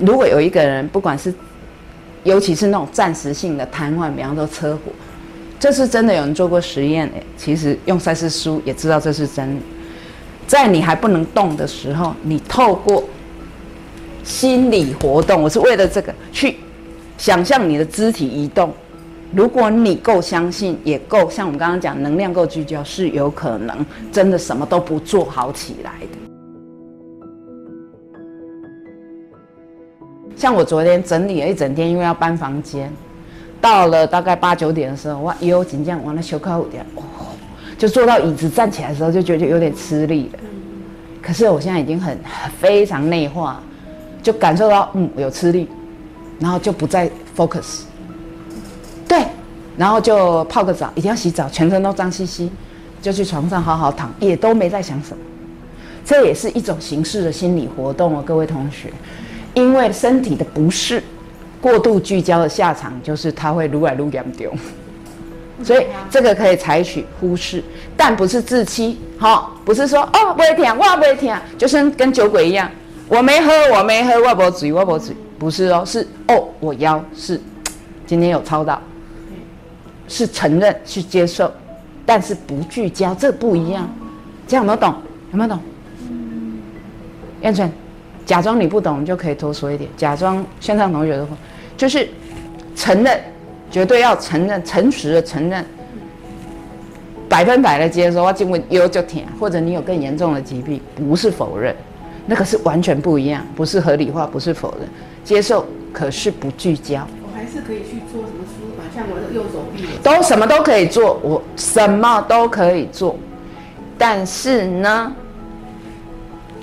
如果有一个人，不管是，尤其是那种暂时性的瘫痪，比方说车祸，这是真的有人做过实验诶。其实用赛事书也知道这是真的。在你还不能动的时候，你透过心理活动，我是为了这个去想象你的肢体移动。如果你够相信，也够像我们刚刚讲，能量够聚焦，是有可能真的什么都不做好起来的。像我昨天整理了一整天，因为要搬房间，到了大概八九点的时候，哇，有紧张，完了休克五点，哦，就坐到椅子站起来的时候，就觉得有点吃力了。可是我现在已经很非常内化，就感受到嗯有吃力，然后就不再 focus。对，然后就泡个澡，一定要洗澡，全身都脏兮兮，就去床上好好躺，也都没在想什么。这也是一种形式的心理活动哦，各位同学。因为身体的不适，过度聚焦的下场就是它会撸来撸严重，所以这个可以采取忽视，但不是自欺，哈，不是说哦不会听，我不会听，就是跟酒鬼一样，我没喝，我没喝，我不醉，我不醉，不是哦，是哦，我腰是今天有操到，是承认，去接受，但是不聚焦，这不一样，这样有没有懂？有没有懂？燕春。假装你不懂，就可以多说一点。假装线上同学的话，就是承认，绝对要承认，诚实的承认，百分百的接受。我进问有就听，或者你有更严重的疾病，不是否认，那个是完全不一样，不是合理化，不是否认，接受，可是不聚焦。我还是可以去做什么舒缓，像我的右手臂，都什么都可以做，我什么都可以做，但是呢？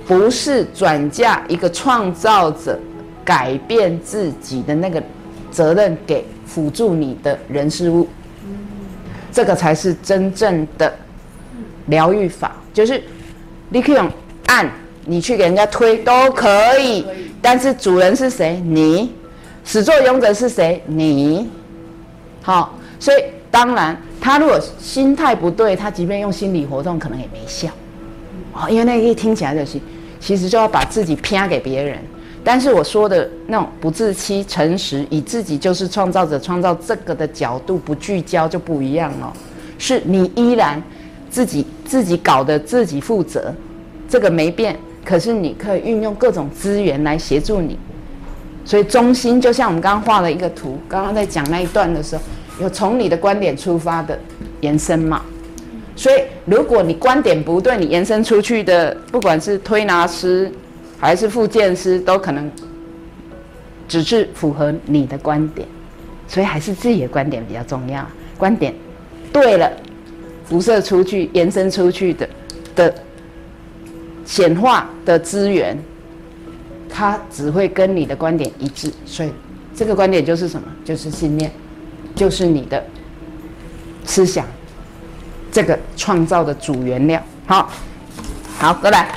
不是转嫁一个创造者改变自己的那个责任给辅助你的人事物，这个才是真正的疗愈法。就是你可以用按，你去给人家推都可以，但是主人是谁？你始作俑者是谁？你好，所以当然他如果心态不对，他即便用心理活动可能也没效哦，因为那个一听起来就是。其实就要把自己偏给别人，但是我说的那种不自欺、诚实，以自己就是创造者、创造这个的角度不聚焦就不一样了。是你依然自己自己搞的，自己负责，这个没变。可是你可以运用各种资源来协助你，所以中心就像我们刚刚画了一个图，刚刚在讲那一段的时候，有从你的观点出发的延伸嘛。所以，如果你观点不对，你延伸出去的，不管是推拿师还是复健师，都可能只是符合你的观点。所以，还是自己的观点比较重要。观点对了，辐射出去、延伸出去的的显化的资源，它只会跟你的观点一致。所以，这个观点就是什么？就是信念，就是你的思想。这个创造的主原料，好，好，过来。